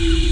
you